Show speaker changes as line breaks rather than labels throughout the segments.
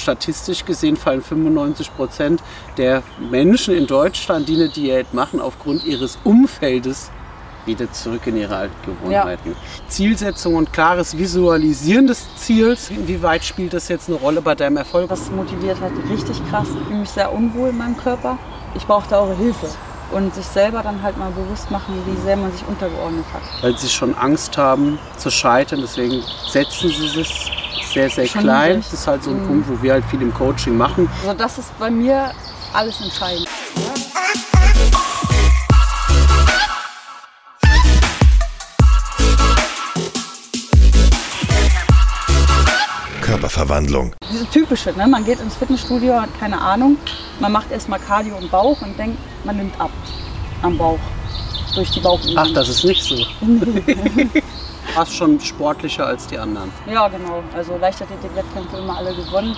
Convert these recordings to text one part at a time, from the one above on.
statistisch gesehen fallen 95 Prozent der Menschen in Deutschland, die eine Diät machen, aufgrund ihres Umfeldes wieder zurück in ihre alten Gewohnheiten. Ja. Zielsetzung und klares Visualisieren des Ziels. Inwieweit spielt das jetzt eine Rolle bei deinem Erfolg?
Das motiviert halt richtig krass. Ich fühle mich sehr unwohl in meinem Körper. Ich brauche da eure Hilfe. Und sich selber dann halt mal bewusst machen, wie sehr man sich untergeordnet hat.
Weil sie schon Angst haben zu scheitern, deswegen setzen sie sich sehr, sehr schon klein. Richtig. Das ist halt so ein mhm. Punkt, wo wir halt viel im Coaching machen.
Also das ist bei mir alles entscheidend.
Körperverwandlung.
Diese typische, ne? man geht ins Fitnessstudio, hat keine Ahnung, man macht erstmal Cardio im Bauch und denkt, man nimmt ab am Bauch. Durch die Bauchübung.
Ach, das ist nicht so. Fast schon sportlicher als die anderen.
Ja, genau. Also Leichtathletik-Wettkämpfe immer alle gewonnen.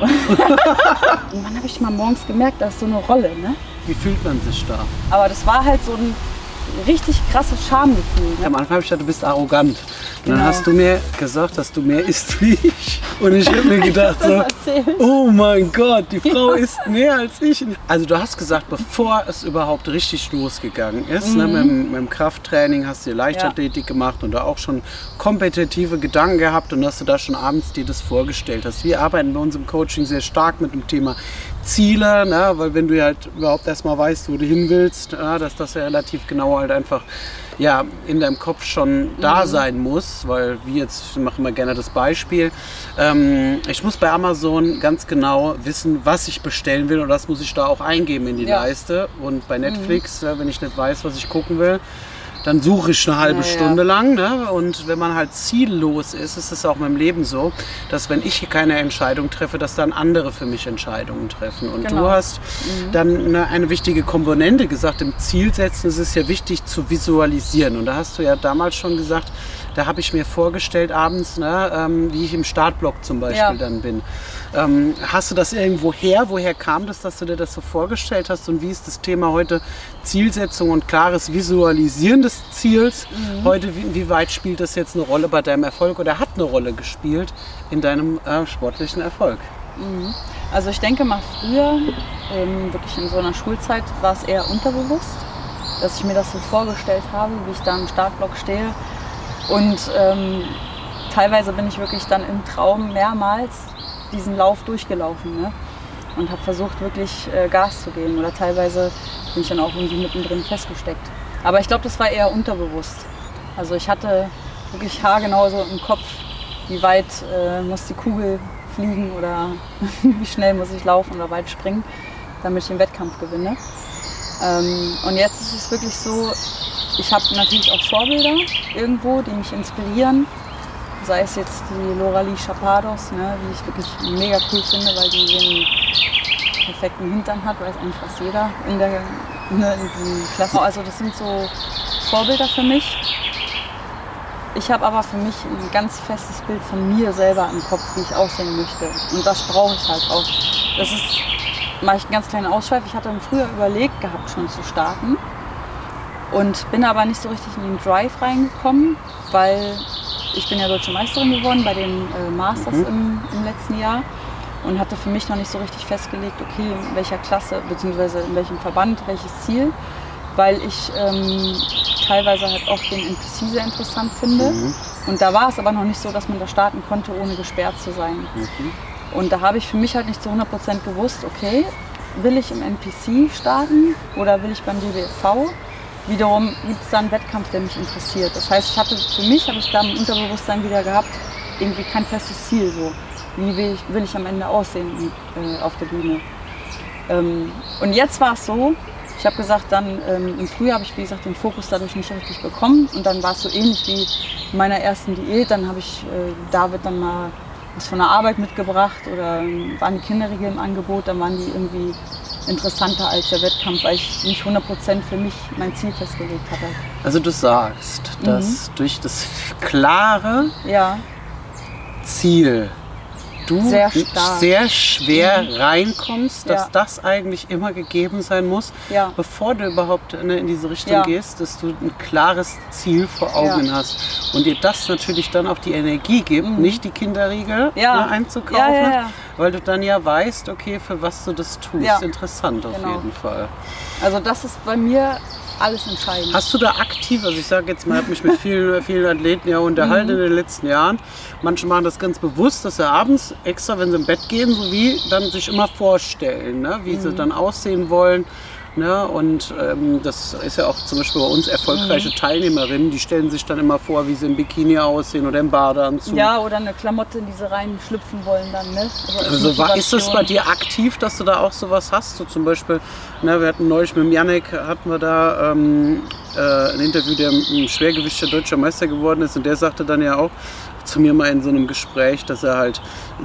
und dann habe ich mal morgens gemerkt, da ist so eine Rolle. Ne?
Wie fühlt man sich da?
Aber das war halt so ein richtig krasses Schamgefühl.
Ne? Am Anfang habe ich gedacht, du bist arrogant. Und dann genau. hast du mir gesagt, dass du mehr isst wie ich. Und ich habe mir gedacht, so, oh mein Gott, die Frau ja. isst mehr als ich. Also du hast gesagt, bevor es überhaupt richtig losgegangen ist, ne, mhm. ne, mit, mit, dem Krafttraining hast du Leichtathletik ja. gemacht und da auch schon kompetitive Gedanken gehabt und dass du da schon abends dir das vorgestellt hast. Wir arbeiten bei uns im Coaching sehr stark mit dem Thema Ziele, ne? weil wenn du halt überhaupt erstmal weißt, wo du hin willst, ja, dass das ja relativ genau halt einfach ja, in deinem Kopf schon da mhm. sein muss, weil wir jetzt machen wir gerne das Beispiel. Ähm, ich muss bei Amazon ganz genau wissen, was ich bestellen will und das muss ich da auch eingeben in die ja. Leiste. Und bei Netflix, mhm. wenn ich nicht weiß, was ich gucken will, dann suche ich eine halbe ja, Stunde ja. lang. Ne? Und wenn man halt ziellos ist, ist es auch im Leben so, dass wenn ich keine Entscheidung treffe, dass dann andere für mich Entscheidungen treffen. Und genau. du hast mhm. dann eine, eine, wichtige Komponente gesagt, im Zielsetzen ist es ja wichtig zu visualisieren. Und da hast du ja damals schon gesagt, da habe ich mir vorgestellt abends, ne, ähm, wie ich im Startblock zum Beispiel ja. dann bin. Ähm, hast du das irgendwo her? Woher kam das, dass du dir das so vorgestellt hast? Und wie ist das Thema heute Zielsetzung und klares Visualisieren des Ziels? Mhm. Heute, wie, wie, weit spielt das jetzt eine Rolle bei deinem Erfolg oder hat eine Rolle gespielt in deinem äh, sportlichen Erfolg?
Mhm. Also ich denke mal früher, ähm, wirklich in so einer Schulzeit, war es eher unterbewusst, dass ich mir das so vorgestellt habe, wie ich da im Startblock stehe und ähm, teilweise bin ich wirklich dann im Traum mehrmals diesen Lauf durchgelaufen ne? und habe versucht, wirklich äh, Gas zu geben. Oder teilweise bin ich dann auch irgendwie mittendrin festgesteckt. Aber ich glaube, das war eher unterbewusst. Also ich hatte wirklich haargenau so im Kopf, wie weit äh, muss die Kugel fliegen oder wie schnell muss ich laufen oder weit springen, damit ich den Wettkampf gewinne. Ähm, und jetzt ist es wirklich so, ich habe natürlich auch Vorbilder irgendwo, die mich inspirieren. Sei es jetzt die Loralie Chapados, ne, die ich wirklich mega cool finde, weil die den perfekten Hintern hat, weiß eigentlich fast jeder in der ne, in Klasse. Also das sind so Vorbilder für mich. Ich habe aber für mich ein ganz festes Bild von mir selber im Kopf, wie ich aussehen möchte. Und das brauche ich halt auch. Das ist, mache ich einen ganz kleinen Ausschweif. Ich hatte früher überlegt gehabt, schon zu starten. Und bin aber nicht so richtig in den Drive reingekommen, weil ich bin ja deutsche Meisterin geworden bei den äh, Masters mhm. im, im, letzten Jahr und hatte für mich noch nicht so richtig festgelegt, okay, in welcher Klasse bzw. in welchem Verband, welches Ziel, weil ich ähm, teilweise halt auch den NPC sehr interessant finde. Mhm. Und da war es aber noch nicht so, dass man da starten konnte, ohne gesperrt zu sein. Mhm. Und da habe ich für mich halt nicht zu 100% gewusst, okay, will ich im NPC starten oder will ich beim DBFV? Wiederum gibt es da einen Wettkampf, der mich interessiert. Das heißt, ich hatte, für mich habe ich da im Unterbewusstsein wieder gehabt, irgendwie kein festes Ziel. So. Wie will ich, will ich am Ende aussehen äh, auf der Bühne? Ähm, und jetzt war es so, ich habe gesagt, dann ähm, im Frühjahr habe ich, wie gesagt, den Fokus dadurch nicht richtig bekommen. Und dann war es so ähnlich wie in meiner ersten Diät. Dann habe ich äh, David dann mal was von der Arbeit mitgebracht oder ähm, waren die Kinderriegel im Angebot. Dann waren die irgendwie interessanter als der Wettkampf, weil ich nicht 100% für mich mein Ziel festgelegt hatte.
Also du sagst, dass mhm. durch das klare ja. Ziel du sehr, sehr schwer mhm. reinkommst, dass ja. das eigentlich immer gegeben sein muss, ja. bevor du überhaupt in diese Richtung gehst, dass du ein klares Ziel vor Augen hast und dir das natürlich dann auch die Energie gibt, mhm. nicht die Kinderriegel ne, einzukaufen, weil du dann ja weißt, okay, für was du das tust.
Ja.
Interessant auf
Genau.
jeden Fall.
Also das ist bei mir alles entscheidend.
Hast du da aktiv, also ich sage jetzt mal, ich habe mich mit vielen, vielen Athleten ja unterhalten
Mhm.
in den letzten Jahren. Manche machen das ganz bewusst, dass sie abends extra, wenn sie im Bett gehen, so wie, dann sich immer vorstellen, ne, wie
Mhm.
sie dann aussehen wollen. Ne? Und ähm, das ist ja auch zum Beispiel bei uns erfolgreiche
Mhm.
Teilnehmerinnen, die stellen sich dann immer vor, wie sie im Bikini aussehen oder im Badeanzug.
Ja, oder eine Klamotte, in die sie reinschlüpfen wollen dann, ne? als
Also war, ist das bei dir aktiv, dass du da auch sowas hast? So zum Beispiel, na, wir hatten neulich mit dem Janik, hatten wir da ähm, äh, ein Interview, der im Schwergewicht der deutscher Meister geworden ist und der sagte dann ja auch zu mir mal in so einem Gespräch, dass er halt,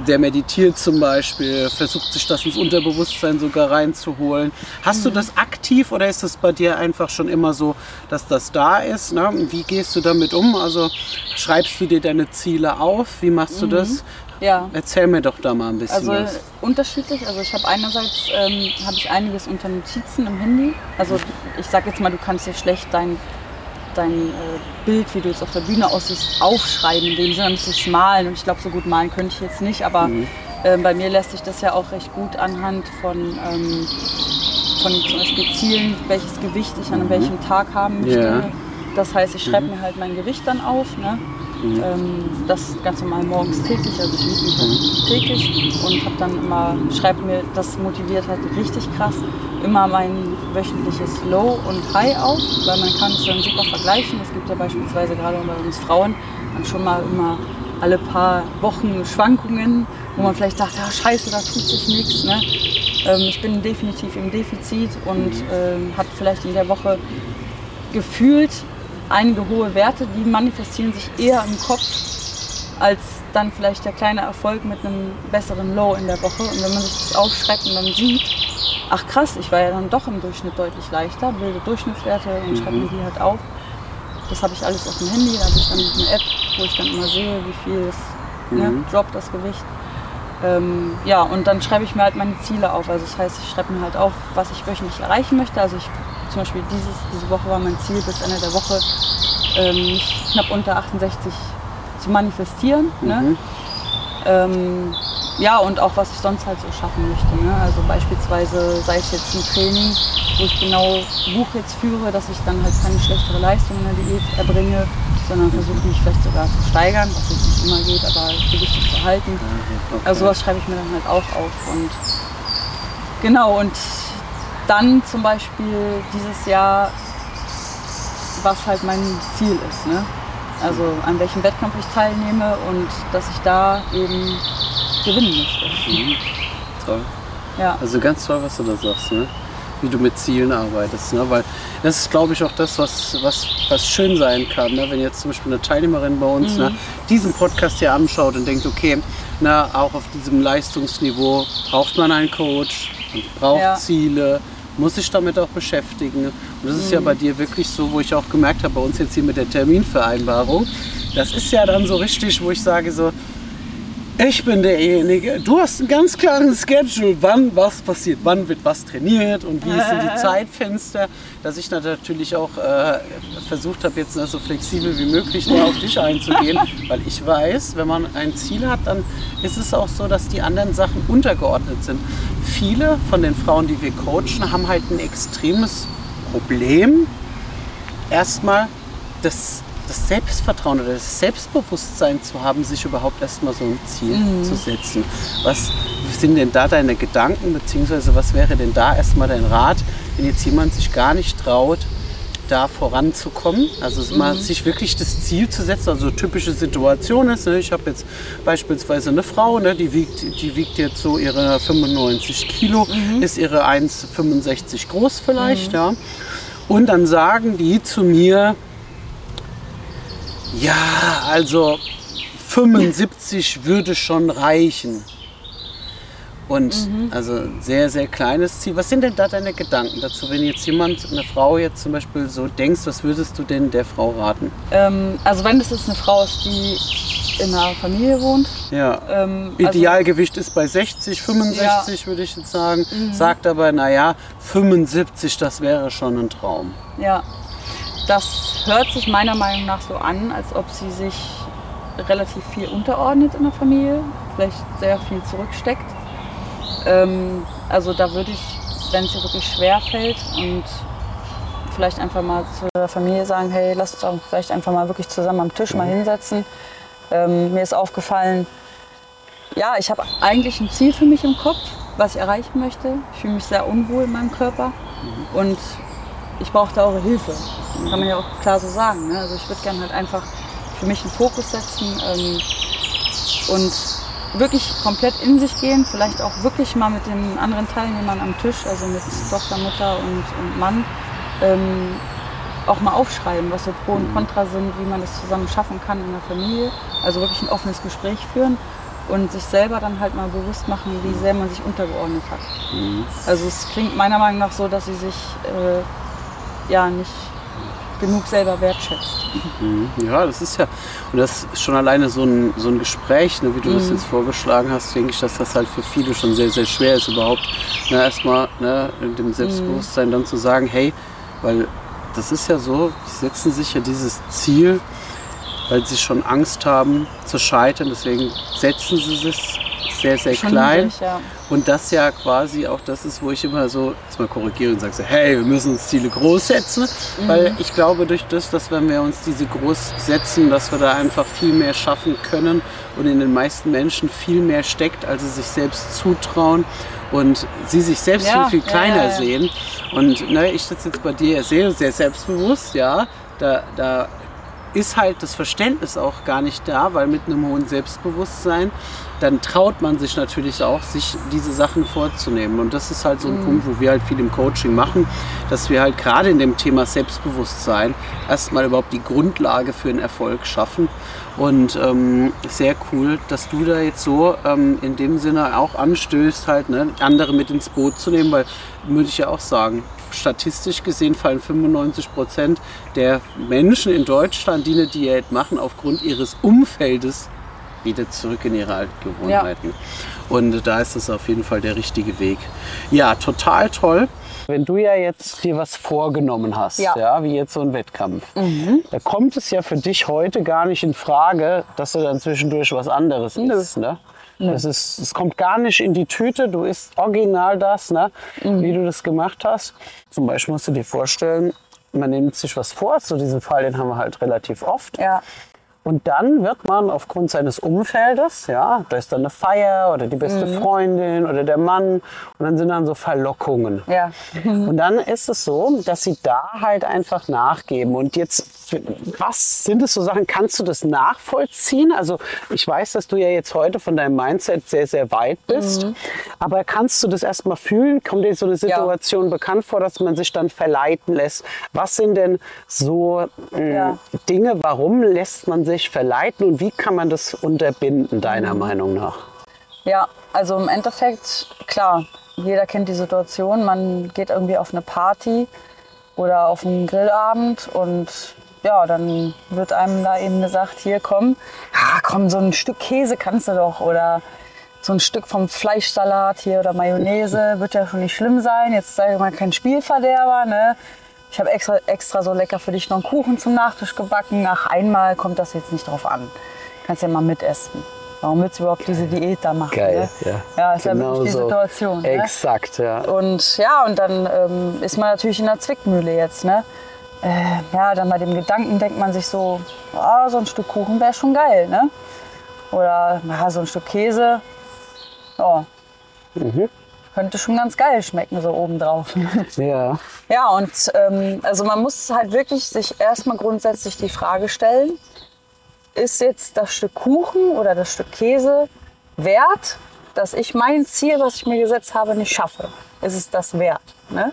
der meditiert zum Beispiel, versucht sich das ins Unterbewusstsein sogar reinzuholen. Hast du das aktiv oder ist das bei dir einfach schon immer so, dass das da ist? Ne? Wie gehst du damit um? Also schreibst du dir deine Ziele auf? Wie machst du das?
Ja,
Erzähl mir doch da mal ein bisschen
also
was.
unterschiedlich. Also ich habe einerseits ähm, habe ich einiges unter Notizen im Handy. Also ich sag jetzt mal, du kannst dir schlecht dein dein äh, Bild, wie du jetzt auf der Bühne aussiehst, aufschreiben. In dem Sinne müsstest du es malen. Und ich glaube, so gut malen könnte ich jetzt nicht. Aber
Mhm.
ähm, bei mir lässt sich das ja auch recht gut anhand von, ähm, von zum Beispiel Zielen, welches Gewicht ich an welchem Tag haben möchte.
Mhm. Ja.
Das heißt, ich schreibe mir halt mein Gewicht dann auf. Ne?
Mhm.
Ähm, das ganz normal morgens täglich, also ich wiege mich halt täglich und habe dann immer, schreibe mir, das motiviert halt richtig krass, immer mein wöchentliches Low und High auf, weil man kann es dann super vergleichen. Es gibt ja beispielsweise gerade bei uns Frauen dann schon mal immer alle paar Wochen Schwankungen, wo man vielleicht sagt, ah, scheiße, da tut sich nichts. Ne? Ähm, ich bin definitiv im Defizit und ähm, habe vielleicht in der Woche gefühlt einige hohe Werte, die manifestieren sich eher im Kopf als dann vielleicht der kleine Erfolg mit einem besseren Low in der Woche. Und wenn man sich das aufschreibt und dann sieht, ach krass, ich war ja dann doch im Durchschnitt deutlich leichter, bilde Durchschnittswerte und schreibe mir die halt auf. Das habe ich alles auf dem Handy, da habe ich dann eine App, wo ich dann immer sehe, wie viel es ne, droppt, das Gewicht. Ähm, ja, und dann schreibe ich mir halt meine Ziele auf. Also das heißt, ich schreibe mir halt auf, was ich wöchentlich erreichen möchte. Also ich zum Beispiel dieses, diese Woche war mein Ziel, bis Ende der Woche ähm, knapp unter 68 zu manifestieren. Ne? Ähm, ja, und auch was ich sonst halt so schaffen möchte. Ne? Also beispielsweise sei es jetzt ein Training, wo ich genau Buch jetzt führe, dass ich dann halt keine schlechtere Leistung in der Diät erbringe, sondern versuche mich vielleicht sogar zu steigern, was jetzt nicht immer geht, aber Gewichte zu halten. Also sowas schreibe ich mir dann halt auch auf. Und genau, und dann zum Beispiel dieses Jahr, was halt mein Ziel ist. Ne? Also an welchem Wettkampf ich teilnehme und dass ich da eben gewinnen möchte.
Toll.
Ja.
Also ganz toll, was du da sagst, ne? wie du mit Zielen arbeitest. Ne? Weil das ist, glaube ich, auch das, was, was, was schön sein kann. Ne? Wenn jetzt zum Beispiel eine Teilnehmerin bei uns
Mhm.
ne, diesen Podcast hier anschaut und denkt, okay, na, auch auf diesem Leistungsniveau braucht man einen Coach und braucht
Ja.
Ziele, muss sich damit auch beschäftigen. Und das ist
Mhm.
ja bei dir wirklich so, wo ich auch gemerkt habe, bei uns jetzt hier mit der Terminvereinbarung, das ist ja dann so richtig, wo ich sage so, ich bin derjenige. Du hast einen ganz klaren Schedule, wann was passiert, wann wird was trainiert und wie sind die Zeitfenster, dass ich natürlich auch äh, versucht habe, jetzt so flexibel wie möglich nur auf dich einzugehen, weil ich weiß, wenn man ein Ziel hat, dann ist es auch so, dass die anderen Sachen untergeordnet sind. Viele von den Frauen, die wir coachen, haben halt ein extremes Problem, erstmal das, das Selbstvertrauen oder das Selbstbewusstsein zu haben, sich überhaupt erstmal so ein Ziel zu setzen. Was sind denn da deine Gedanken, beziehungsweise was wäre denn da erstmal dein Rat, wenn jetzt jemand sich gar nicht traut, da voranzukommen, also mal sich wirklich das Ziel zu setzen, also typische Situation ist, ne, ich habe jetzt beispielsweise eine Frau, ne, die, wiegt, die wiegt jetzt so ihre 95 Kilo, ist ihre 1,65 groß vielleicht, ja, und dann sagen die zu mir, ja, also 75 würde schon reichen. Und also ein sehr, sehr kleines Ziel. Was sind denn da deine Gedanken dazu, wenn jetzt jemand, eine Frau jetzt zum Beispiel so denkst, was würdest du denn der Frau raten?
Ähm, also wenn das jetzt eine Frau ist, die in einer Familie wohnt,
Ja.
ähm, also-
Idealgewicht ist bei 60, 65 würde ich jetzt sagen. Sagt aber, naja, 75, das wäre schon ein Traum.
Ja, das hört sich meiner Meinung nach so an, als ob sie sich relativ viel unterordnet in der Familie, vielleicht sehr viel zurücksteckt. Ähm, also da würde ich, wenn es dir wirklich schwer fällt und vielleicht einfach mal zu der Familie sagen, hey, lass uns auch vielleicht einfach mal wirklich zusammen am Tisch mal hinsetzen. Ähm, mir ist aufgefallen, ja, ich habe eigentlich ein Ziel für mich im Kopf, was ich erreichen möchte. Ich fühle mich sehr unwohl in meinem Körper und ich brauche da eure Hilfe. Kann man ja auch klar so sagen. Ne? Also ich würde gerne halt einfach für mich einen Fokus setzen ähm, und wirklich komplett in sich gehen, vielleicht auch wirklich mal mit den anderen Teilnehmern am Tisch, also mit Tochter, Mutter und, und Mann, ähm, auch mal aufschreiben, was so Pro und Contra sind, wie man das zusammen schaffen kann in der Familie. Also wirklich ein offenes Gespräch führen und sich selber dann halt mal bewusst machen, wie sehr man sich untergeordnet hat. Also es klingt meiner Meinung nach so, dass sie sich äh, ja nicht genug selber wertschätzt.
Mhm. Ja, das ist ja, und das ist schon alleine so ein, so ein Gespräch, ne, wie du
Mhm.
das jetzt vorgeschlagen hast, denke ich, dass das halt für viele schon sehr, sehr schwer ist, überhaupt ne, erstmal ne, in dem Selbstbewusstsein dann zu sagen, hey, weil das ist ja so, die setzen sich ja dieses Ziel, weil sie schon Angst haben zu scheitern, deswegen setzen sie sich sehr, sehr
Schon
klein.
ja.
Und das ja quasi auch das ist, wo ich immer so erstmal korrigiere und sage, so, hey, wir müssen uns Ziele groß setzen, weil ich glaube durch das, dass wenn wir uns diese groß setzen, dass wir da einfach viel mehr schaffen können und in den meisten Menschen viel mehr steckt, als sie sich selbst zutrauen und sie sich selbst
Ja,
viel, viel kleiner
ja, ja.
sehen. Und ne, ich sitze jetzt bei dir sehr, sehr selbstbewusst, ja, da, da ist halt das Verständnis auch gar nicht da, weil mit einem hohen Selbstbewusstsein, dann traut man sich natürlich auch, sich diese Sachen vorzunehmen. Und das ist halt so ein Punkt, wo wir halt viel im Coaching machen, dass wir halt gerade in dem Thema Selbstbewusstsein erstmal überhaupt die Grundlage für einen Erfolg schaffen. Und ähm, sehr cool, dass du da jetzt so ähm, in dem Sinne auch anstößt, halt ne, andere mit ins Boot zu nehmen, weil würde ich ja auch sagen, statistisch gesehen fallen 95 Prozent der Menschen in Deutschland, die eine Diät machen, aufgrund ihres Umfeldes wieder zurück in ihre alten Gewohnheiten. Und da ist das auf jeden Fall der richtige Weg. Ja, total toll. Wenn du ja jetzt dir was vorgenommen hast, ja.
Ja.
wie jetzt so ein Wettkampf, da kommt es ja für dich heute gar nicht in Frage, dass du dann zwischendurch was anderes isst. Ne? Das ist, es kommt gar nicht in die Tüte, du isst original das, ne? wie du das gemacht hast. Zum Beispiel musst du dir vorstellen, man nimmt sich was vor, so diesen Fall, den haben wir halt relativ oft.
Ja.
Und dann wird man aufgrund seines Umfeldes, ja, da ist dann eine Feier oder die beste Freundin oder der Mann und dann sind dann so Verlockungen.
Ja.
Und dann ist es so, dass sie da halt einfach nachgeben. Und jetzt, was sind es so Sachen, kannst du das nachvollziehen? Also ich weiß, dass du ja jetzt heute von deinem Mindset sehr, sehr weit bist. Aber kannst du das erstmal fühlen? Kommt dir so eine Situation bekannt vor, dass man sich dann verleiten lässt? Was sind denn so äh,
Ja.
Dinge, warum lässt man sich verleiten und wie kann man das unterbinden, deiner Meinung nach?
Ja, also im Endeffekt, klar, jeder kennt die Situation. Man geht irgendwie auf eine Party oder auf einen Grillabend und ja, dann wird einem da eben gesagt, hier komm, ah, komm, so ein Stück Käse kannst du doch oder so ein Stück vom Fleischsalat hier oder Mayonnaise wird ja schon nicht schlimm sein. Jetzt sei mal kein Spielverderber, ne? Ich habe extra, extra so lecker für dich noch einen Kuchen zum Nachtisch gebacken. Ach, einmal kommt das jetzt nicht drauf an. Kannst ja mal mitessen. Warum willst du überhaupt diese Diät da machen? ne? Ja, ist ja wirklich die
so.
Situation. Ne?
Exakt, ja.
Und ja, und dann ähm, ist man natürlich in der Zwickmühle jetzt. Ne? Äh, ja, dann bei dem Gedanken denkt man sich so, ah, so ein Stück Kuchen wäre schon geil. Ne? Oder ja, so ein Stück Käse, ja, könnte schon ganz geil schmecken, so obendrauf.
Ja.
Ja, und ähm, also man muss halt wirklich sich erstmal grundsätzlich die Frage stellen, ist jetzt das Stück Kuchen oder das Stück Käse wert, dass ich mein Ziel, was ich mir gesetzt habe, nicht schaffe? Ist es das wert? Ne?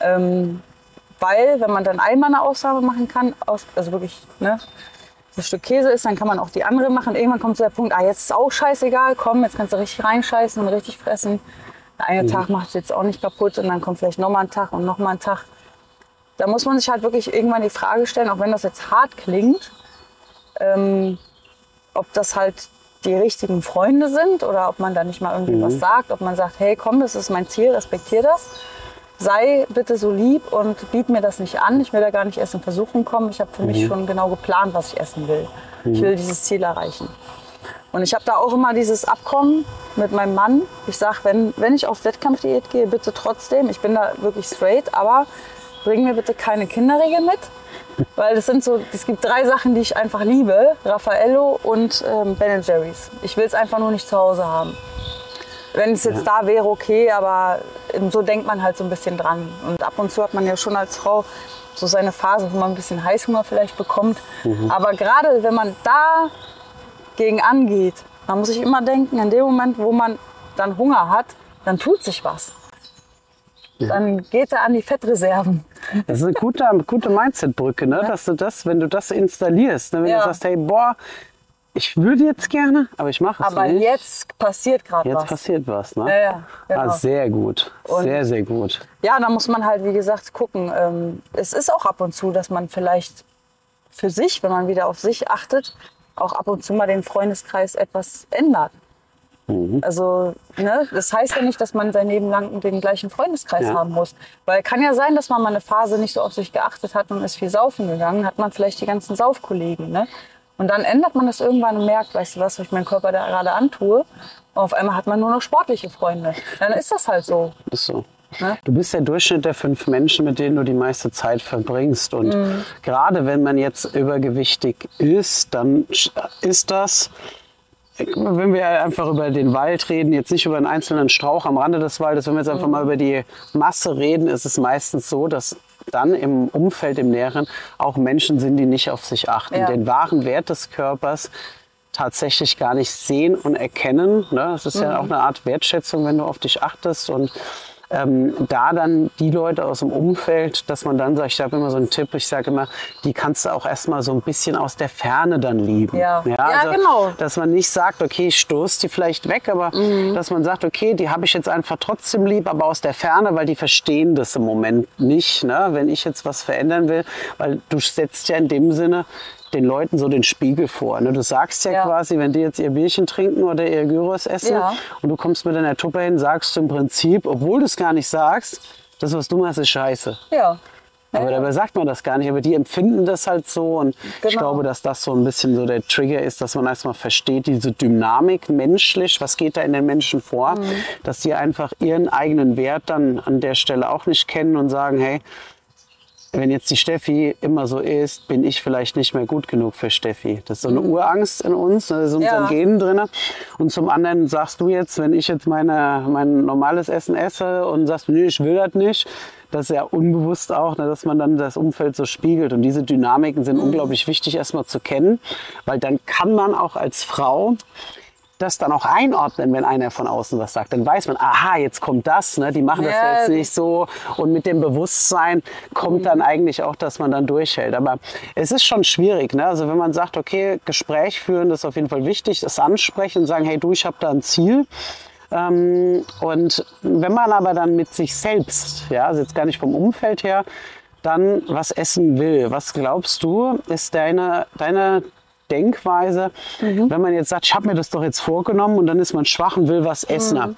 Ähm, weil, wenn man dann einmal eine Ausnahme machen kann, aus, also wirklich, ne, das Stück Käse ist, dann kann man auch die andere machen. Irgendwann kommt so der Punkt, ah, jetzt ist auch scheißegal, komm, jetzt kannst du richtig reinscheißen und richtig fressen. Der eine Tag macht es jetzt auch nicht kaputt und dann kommt vielleicht nochmal ein Tag und nochmal ein Tag. Da muss man sich halt wirklich irgendwann die Frage stellen, auch wenn das jetzt hart klingt, ähm, ob das halt die richtigen Freunde sind oder ob man da nicht mal irgendwie was sagt, ob man sagt, hey komm, das ist mein Ziel, respektier das. Sei bitte so lieb und biet mir das nicht an. Ich will da gar nicht erst in Versuchung kommen. Ich habe für mich schon genau geplant, was ich essen will. Ich will dieses Ziel erreichen. Und ich habe da auch immer dieses Abkommen mit meinem Mann. Ich sage, wenn, wenn ich auf Wettkampfdiät gehe, bitte trotzdem, ich bin da wirklich straight, aber bring mir bitte keine Kinderriegel mit. Weil es sind so, es gibt drei Sachen, die ich einfach liebe. Raffaello und ähm, Ben Jerry's. Ich will es einfach nur nicht zu Hause haben. Wenn es jetzt ja. da wäre, okay, aber so denkt man halt so ein bisschen dran. Und ab und zu hat man ja schon als Frau so seine Phase, wo man ein bisschen Heißhunger vielleicht bekommt. Mhm. Aber gerade wenn man da gegen angeht, man muss sich immer denken, in dem Moment, wo man dann Hunger hat, dann tut sich was. Ja. Dann geht er an die Fettreserven.
Das ist eine gute, gute Mindset-Brücke, ne? Ja. dass du das, wenn du das installierst, ne? wenn ja. du sagst, hey, boah, ich würde jetzt gerne, aber ich mache es
aber
nicht.
Aber jetzt passiert gerade was.
Jetzt passiert was, ne?
Ja, ja,
genau. ah, sehr gut, und sehr, sehr gut.
Ja, da muss man halt, wie gesagt, gucken. Ähm, es ist auch ab und zu, dass man vielleicht für sich, wenn man wieder auf sich achtet, auch ab und zu mal den Freundeskreis etwas ändert. Mhm. Also, ne, das heißt ja nicht, dass man sein Leben lang den gleichen Freundeskreis ja. haben muss. Weil kann ja sein, dass man mal eine Phase nicht so auf sich geachtet hat und ist viel saufen gegangen, hat man vielleicht die ganzen Saufkollegen, ne? Und dann ändert man das irgendwann und merkt, weißt du was, was ich meinem Körper da gerade antue. Und auf einmal hat man nur noch sportliche Freunde. Dann ist das halt so.
Ist so. Ne? Du bist der Durchschnitt der fünf Menschen, mit denen du die meiste Zeit verbringst. Und mhm. gerade wenn man jetzt übergewichtig ist, dann ist das wenn wir einfach über den Wald reden, jetzt nicht über einen einzelnen Strauch am Rande des Waldes, wenn wir jetzt einfach mhm. mal über die Masse reden, ist es meistens so, dass dann im Umfeld, im Näheren, auch Menschen sind, die nicht auf sich achten. Ja. Den wahren Wert des Körpers tatsächlich gar nicht sehen und erkennen. Ne? Das ist mhm. ja auch eine Art Wertschätzung, wenn du auf dich achtest und ähm, da dann die Leute aus dem Umfeld, dass man dann sagt, ich habe immer so einen Tipp, ich sage immer, die kannst du auch erstmal so ein bisschen aus der Ferne dann lieben.
Ja,
ja,
also, ja genau.
Dass man nicht sagt, okay, ich stoße die vielleicht weg, aber mhm. dass man sagt, okay, die habe ich jetzt einfach trotzdem lieb, aber aus der Ferne, weil die verstehen das im Moment nicht, ne? wenn ich jetzt was verändern will, weil du setzt ja in dem Sinne den Leuten so den Spiegel vor. Ne? Du sagst ja, ja, quasi, wenn die jetzt ihr Bierchen trinken oder ihr Gyros essen ja. und du kommst mit deiner Tuppe hin, sagst du im Prinzip, obwohl du es gar nicht sagst, das, was du machst, ist scheiße.
Ja.
Aber dabei sagt man das gar nicht, aber die empfinden das halt so und genau. ich glaube, dass das so ein bisschen so der Trigger ist, dass man erstmal versteht, diese Dynamik menschlich, was geht da in den Menschen vor, mhm. dass sie einfach ihren eigenen Wert dann an der Stelle auch nicht kennen und sagen, hey, wenn jetzt die Steffi immer so ist, bin ich vielleicht nicht mehr gut genug für Steffi. Das ist so eine mhm. Urangst in uns, das ist in unseren ja. Genen drin. Und zum anderen sagst du jetzt, wenn ich jetzt meine, mein normales Essen esse und sagst, nee, ich will das nicht, das ist ja unbewusst auch, ne, dass man dann das Umfeld so spiegelt. Und diese Dynamiken sind mhm. unglaublich wichtig erstmal zu kennen, weil dann kann man auch als Frau das dann auch einordnen, wenn einer von außen was sagt. Dann weiß man, aha, jetzt kommt das, ne? die machen das ja. jetzt nicht so. Und mit dem Bewusstsein kommt dann eigentlich auch, dass man dann durchhält. Aber es ist schon schwierig. Ne? Also wenn man sagt, okay, Gespräch führen, das ist auf jeden Fall wichtig, das ansprechen und sagen, hey du, ich habe da ein Ziel. Ähm, und wenn man aber dann mit sich selbst, ja, also jetzt gar nicht vom Umfeld her, dann was essen will, was glaubst du, ist deine, deine Denkweise, mhm. wenn man jetzt sagt, ich habe mir das doch jetzt vorgenommen und dann ist man schwach und will was essen. Mhm.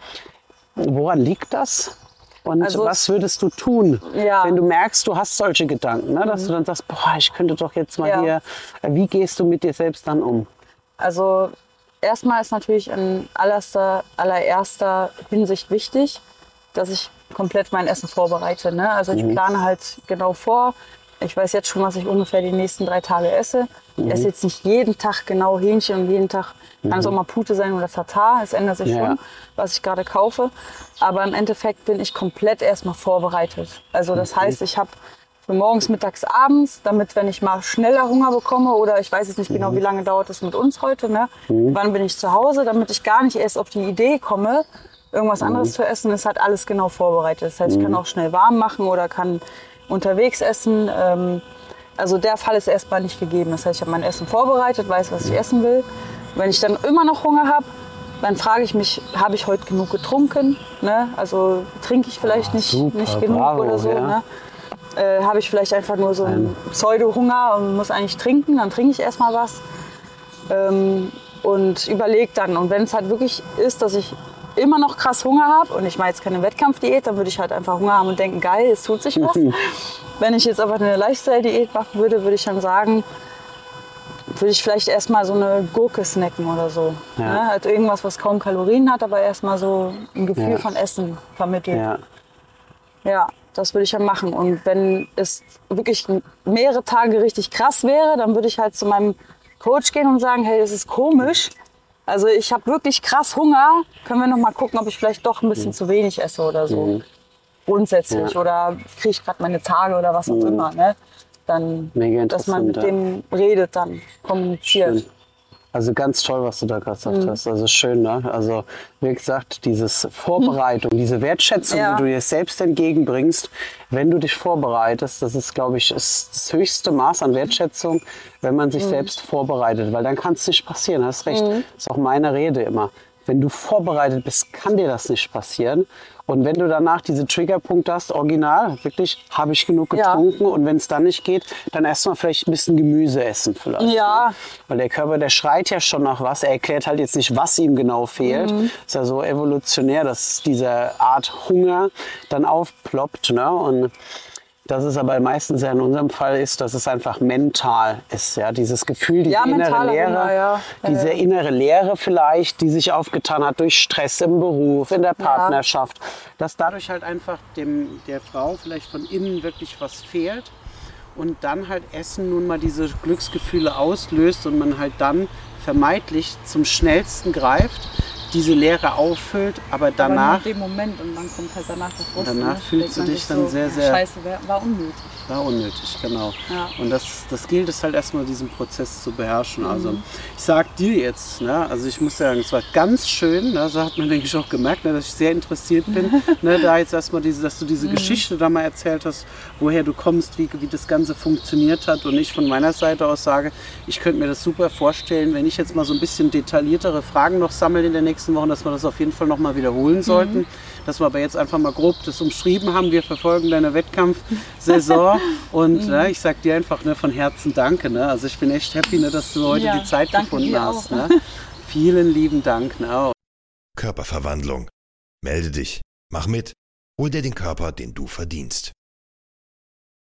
Woran liegt das? Und also, was würdest du tun, ja. wenn du merkst, du hast solche Gedanken, ne? dass mhm. du dann sagst, boah, ich könnte doch jetzt mal ja. hier, wie gehst du mit dir selbst dann um?
Also erstmal ist natürlich in allererster, allererster Hinsicht wichtig, dass ich komplett mein Essen vorbereite. Ne? Also ich mhm. plane halt genau vor, ich weiß jetzt schon, was ich ungefähr die nächsten drei Tage esse. Ich esse jetzt nicht jeden Tag genau Hähnchen und jeden Tag kann mhm. es auch mal Pute sein oder Tatar. Es ändert sich ja. schon, was ich gerade kaufe. Aber im Endeffekt bin ich komplett erstmal vorbereitet. Also das mhm. heißt, ich habe für morgens, mittags, abends, damit, wenn ich mal schneller Hunger bekomme oder ich weiß jetzt nicht genau, mhm. wie lange dauert es mit uns heute, ne? Mhm. wann bin ich zu Hause, damit ich gar nicht erst auf die Idee komme, irgendwas anderes mhm. zu essen, ist halt alles genau vorbereitet. Das heißt, ich kann auch schnell warm machen oder kann unterwegs essen. Ähm, also der Fall ist erstmal nicht gegeben. Das heißt, ich habe mein Essen vorbereitet, weiß, was ich essen will. Wenn ich dann immer noch Hunger habe, dann frage ich mich, habe ich heute genug getrunken? Ne? Also trinke ich vielleicht nicht, Super, nicht genug bravo, oder so. Ja. Ne? Äh, habe ich vielleicht einfach nur so einen Pseudo-Hunger und muss eigentlich trinken, dann trinke ich erstmal was. Ähm, und überlege dann. Und wenn es halt wirklich ist, dass ich immer noch krass Hunger habe und ich mache jetzt keine Wettkampfdiät, dann würde ich halt einfach Hunger haben und denken, geil, es tut sich was. Wenn ich jetzt aber eine Lifestyle-Diät machen würde, würde ich dann sagen, würde ich vielleicht erstmal so eine Gurke snacken oder so.
Ja.
Ne? Halt irgendwas, was kaum Kalorien hat, aber erstmal so ein Gefühl
Ja.
von Essen vermittelt.
Ja.
Ja, das würde ich ja machen. Und wenn es wirklich mehrere Tage richtig krass wäre, dann würde ich halt zu meinem Coach gehen und sagen, hey, das ist komisch. Also ich habe wirklich krass Hunger. Können wir noch mal gucken, ob ich vielleicht doch ein bisschen zu wenig esse oder so. Grundsätzlich.
Mhm. Ja. Mhm.
Oder kriege ich gerade meine Tage oder was auch immer. Ne? Dann, dass man mit dem redet, dann kommuniziert.
Also ganz toll, was du da gerade gesagt
Mhm.
hast. Also schön, ne? Also wie gesagt, diese Vorbereitung, diese Wertschätzung,
Ja.
die du dir selbst entgegenbringst, wenn du dich vorbereitest, das ist, glaube ich, ist das höchste Maß an Wertschätzung, wenn man
Mhm.
sich selbst vorbereitet, weil dann kann es nicht passieren. Hast recht. Das ist auch meine Rede immer. Wenn du vorbereitet bist, kann dir das nicht passieren. Und wenn du danach diese Triggerpunkte hast, original, wirklich, habe ich genug
Ja.
getrunken und wenn es dann nicht geht, dann erstmal vielleicht ein bisschen Gemüse essen vielleicht.
Ja.
Ne? Weil der Körper, der schreit ja schon nach was. Er erklärt halt jetzt nicht, was ihm genau fehlt.
Mhm.
Ist ja so evolutionär, dass diese Art Hunger dann aufploppt. Ne? Und dass es aber meistens ja in unserem Fall ist, dass es einfach mental ist. Ja? Dieses Gefühl, diese
Ja,
innere Leere,
ja.
Diese
ja.
innere Leere vielleicht, die sich aufgetan hat durch Stress im Beruf, in der Partnerschaft, dass dadurch halt einfach dem, der Frau vielleicht von innen wirklich was fehlt und dann halt Essen nun mal diese Glücksgefühle auslöst und man halt dann vermeintlich zum schnellsten greift, diese Leere auffüllt, aber
Aber
danach
nur in dem Moment und dann kommt halt danach der Frust.
danach fühlst du dich dann sehr,
ja,
sehr-
Scheiße, war unnötig.
War unnötig, genau.
Ja.
Und das, das gilt es halt erstmal, diesen Prozess zu beherrschen.
Mhm.
Also ich sag dir jetzt, ne, also ich muss sagen, es war ganz schön, ne, so hat man denke ich auch gemerkt, ne, dass ich sehr interessiert bin, ne, da jetzt erstmal diese, dass du diese
Mhm.
Geschichte da mal erzählt hast, woher du kommst, wie, wie das Ganze funktioniert hat und ich von meiner Seite aus sage, ich könnte mir das super vorstellen, wenn ich jetzt mal so ein bisschen detailliertere Fragen noch sammle in den nächsten Wochen, dass wir das auf jeden Fall noch mal wiederholen sollten, dass wir aber jetzt einfach mal grob das umschrieben haben, wir verfolgen deine Wettkampfsaison und ne, ich sag dir einfach ne, von Herzen Danke, ne? also ich bin echt happy, ne, dass du heute
Ja,
die Zeit
danke
gefunden
dir
hast.
auch.
Ne? Vielen lieben Dank. Ne?
Körperverwandlung. Melde dich, mach mit, hol dir den Körper, den du verdienst.